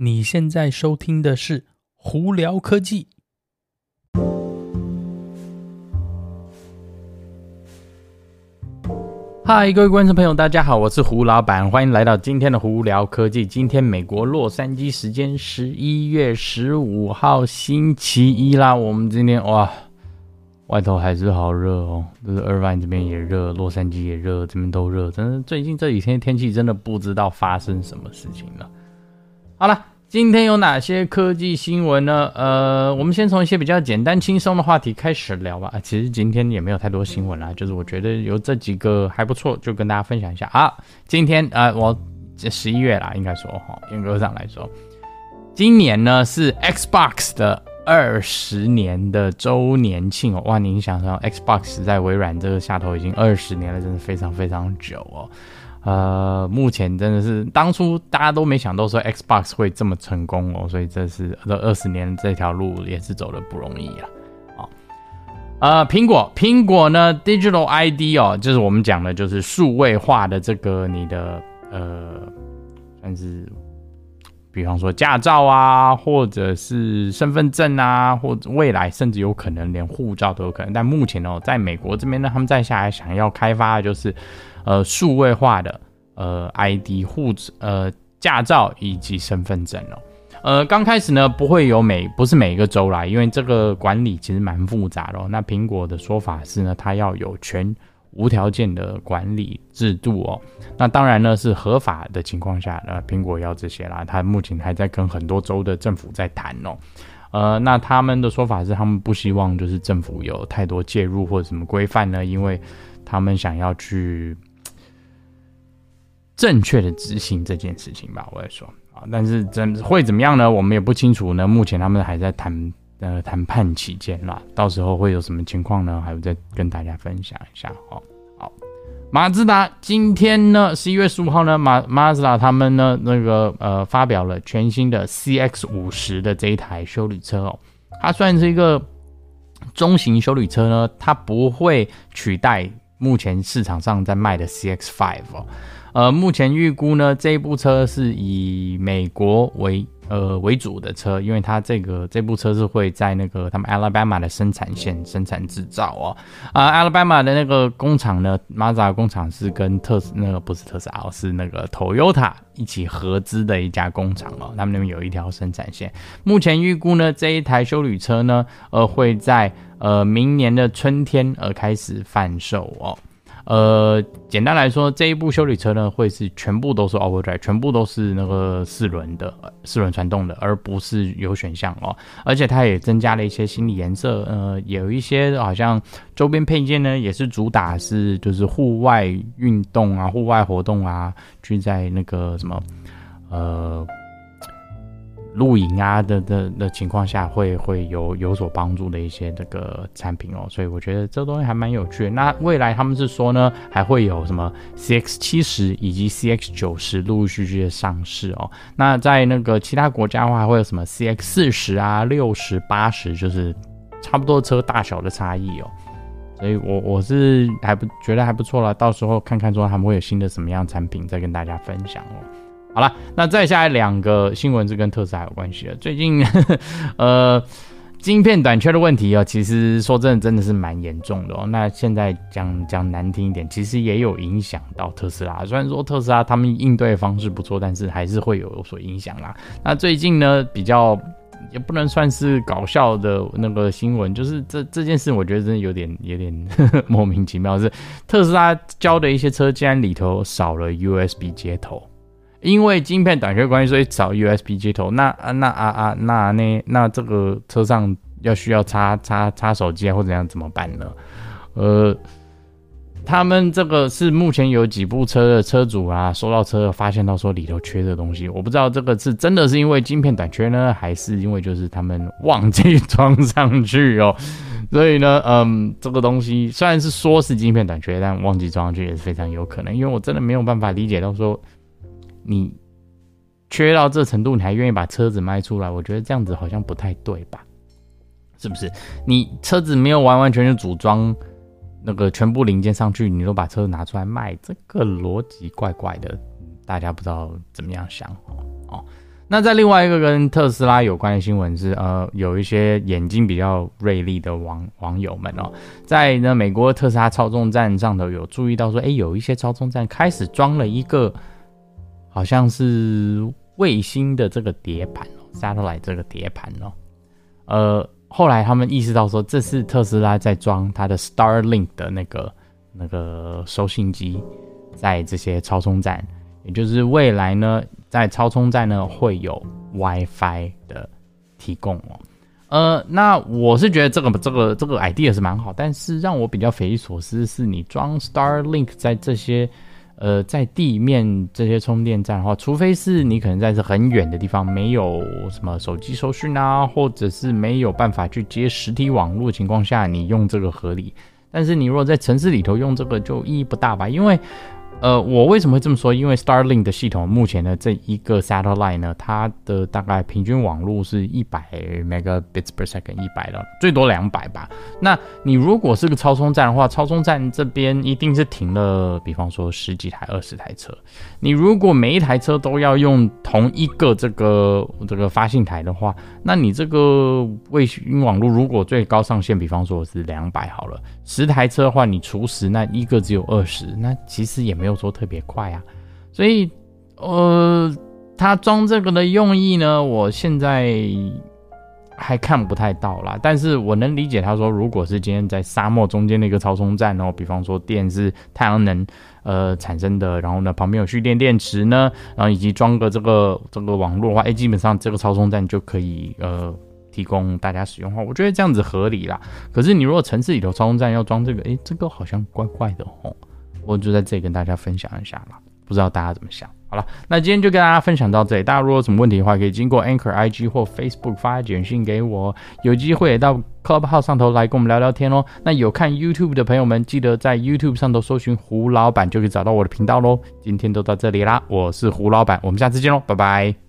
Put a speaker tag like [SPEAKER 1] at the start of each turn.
[SPEAKER 1] 你现在收听的是《胡聊科技》。嗨，各位观众朋友，大家好，我是胡老板，欢迎来到今天的《胡聊科技》。今天美国洛杉矶时间十一月十五号星期一啦，我们今天哇，外头还是好热哦，就是二湾这边也热，洛杉矶也热，这边都热，真的最近这几天天气真的不知道发生什么事情了。好了，今天有哪些科技新闻呢？呃，我们先从一些比较简单轻松的话题开始聊吧。其实今天也没有太多新闻啦，就是我觉得有这几个还不错，就跟大家分享一下啊。今天呃，我十一月啦，应该说哈，严格上来说，今年呢是 Xbox 的二十年的周年庆哦。哇，您想想，Xbox 在微软这个下头已经二十年了，真的非常非常久哦。呃，目前真的是当初大家都没想到说 Xbox 会这么成功哦，所以这是这二十年这条路也是走的不容易啊。哦，呃，苹果苹果呢，Digital ID 哦，就是我们讲的就是数位化的这个你的呃，算是比方说驾照啊，或者是身份证啊，或者未来甚至有可能连护照都有可能。但目前哦，在美国这边呢，他们在下来想要开发的就是。呃，数位化的呃 ID 护呃驾照以及身份证哦，呃，刚开始呢不会有每不是每一个州来，因为这个管理其实蛮复杂的哦。那苹果的说法是呢，它要有全无条件的管理制度哦。那当然呢是合法的情况下，呃，苹果要这些啦。它目前还在跟很多州的政府在谈哦。呃，那他们的说法是，他们不希望就是政府有太多介入或者什么规范呢，因为他们想要去。正确的执行这件事情吧，我也说啊，但是怎会怎么样呢？我们也不清楚呢。目前他们还在谈呃谈判期间啦，到时候会有什么情况呢？还会再跟大家分享一下哦。好，马自达今天呢，十一月十五号呢，马马自达他们呢那个呃发表了全新的 CX 五十的这一台修理车哦，它算是一个中型修理车呢，它不会取代目前市场上在卖的 CX Five 哦。呃，目前预估呢，这一部车是以美国为呃为主的车，因为它这个这部车是会在那个他们 Alabama 的生产线生产制造哦。啊，Alabama 的那个工厂呢，马自达工厂是跟特斯那个不是特斯拉，是那个 Toyota 一起合资的一家工厂哦。他们那边有一条生产线。目前预估呢，这一台修旅车呢，呃，会在呃明年的春天而开始贩售哦。呃，简单来说，这一部修理车呢，会是全部都是 All Drive，全部都是那个四轮的，四轮传动的，而不是有选项哦。而且它也增加了一些新的颜色，呃，有一些好像周边配件呢，也是主打是就是户外运动啊、户外活动啊，去在那个什么，呃。露营啊的的的情况下会，会有有所帮助的一些这个产品哦，所以我觉得这东西还蛮有趣的。那未来他们是说呢，还会有什么 CX 七十以及 CX 九十陆陆续续的上市哦。那在那个其他国家的话，还会有什么 CX 四十啊、六十、八十，就是差不多车大小的差异哦。所以我我是还不觉得还不错了，到时候看看说他们会有新的什么样产品再跟大家分享哦。好了，那再下来两个新闻是跟特斯拉有关系的。最近，呵呵呃，晶片短缺的问题啊、其实说真的，真的是蛮严重的哦。那现在讲讲难听一点，其实也有影响到特斯拉。虽然说特斯拉他们应对方式不错，但是还是会有所影响啦。那最近呢，比较也不能算是搞笑的那个新闻，就是这这件事，我觉得真的有点有点呵呵莫名其妙，是特斯拉交的一些车竟然里头少了 USB 接头。因为晶片短缺关系，所以找 USB 接头。那啊，那啊啊，那那那这个车上要需要插插插手机啊，或者怎样怎么办呢？呃，他们这个是目前有几部车的车主啊，收到车发现到说里头缺的东西，我不知道这个是真的是因为晶片短缺呢，还是因为就是他们忘记装上去哦。所以呢，嗯，这个东西虽然是说是晶片短缺，但忘记装上去也是非常有可能。因为我真的没有办法理解到说。你缺到这程度，你还愿意把车子卖出来？我觉得这样子好像不太对吧？是不是？你车子没有完完全全组装那个全部零件上去，你都把车子拿出来卖，这个逻辑怪怪的，大家不知道怎么样想哦。那在另外一个跟特斯拉有关的新闻是，呃，有一些眼睛比较锐利的网网友们哦，在呢美国特斯拉超充站上头有注意到说，哎，有一些超充站开始装了一个好像是卫星的这个碟盘哦，satellite 这个碟盘哦，呃，后来他们意识到说，这是特斯拉在装它的 Starlink 的那个那个收信机，在这些超充站，也就是未来呢。在超充站呢，会有 WiFi 的提供哦，呃，那我是觉得这个这个这个 idea 是蛮好，但是让我比较匪夷所思的是，你装 Starlink 在这些呃在地面这些充电站的话，除非是你可能在是很远的地方，没有什么手机收讯啊，或者是没有办法去接实体网络的情况下，你用这个合理。但是你如果在城市里头用这个，就意义不大吧，因为。呃，我为什么会这么说？因为 Starlink 的系统目前的这一个 satellite 呢，它的大概平均网络是一百 megabits per second，一百的，最多两百吧。那你如果是个超充站的话，超充站这边一定是停了，比方说十几台、二十台车。你如果每一台车都要用同一个这个这个发信台的话，那你这个卫星网络如果最高上限，比方说是两百好了，十台车的话，你除十，那一个只有二十，那其实也没有。没有说特别快啊，所以呃，他装这个的用意呢，我现在还看不太到啦。但是我能理解他说，如果是今天在沙漠中间的一个超充站哦，比方说电是太阳能呃产生的，然后呢旁边有蓄电电池呢，然后以及装个这个这个网络的话，哎，基本上这个超充站就可以呃提供大家使用的话，我觉得这样子合理啦。可是你如果城市里头超充站要装这个，哎，这个好像怪怪的哦。我就在这里跟大家分享一下了，不知道大家怎么想？好了，那今天就跟大家分享到这里。大家如果有什么问题的话，可以经过 Anchor IG 或 Facebook 发简讯给我，有机会也到 Clubhouse 上头来跟我们聊聊天哦。那有看 YouTube 的朋友们，记得在 YouTube 上头搜寻胡老板，就可以找到我的频道喽。今天都到这里啦，我是胡老板，我们下次见喽，拜拜。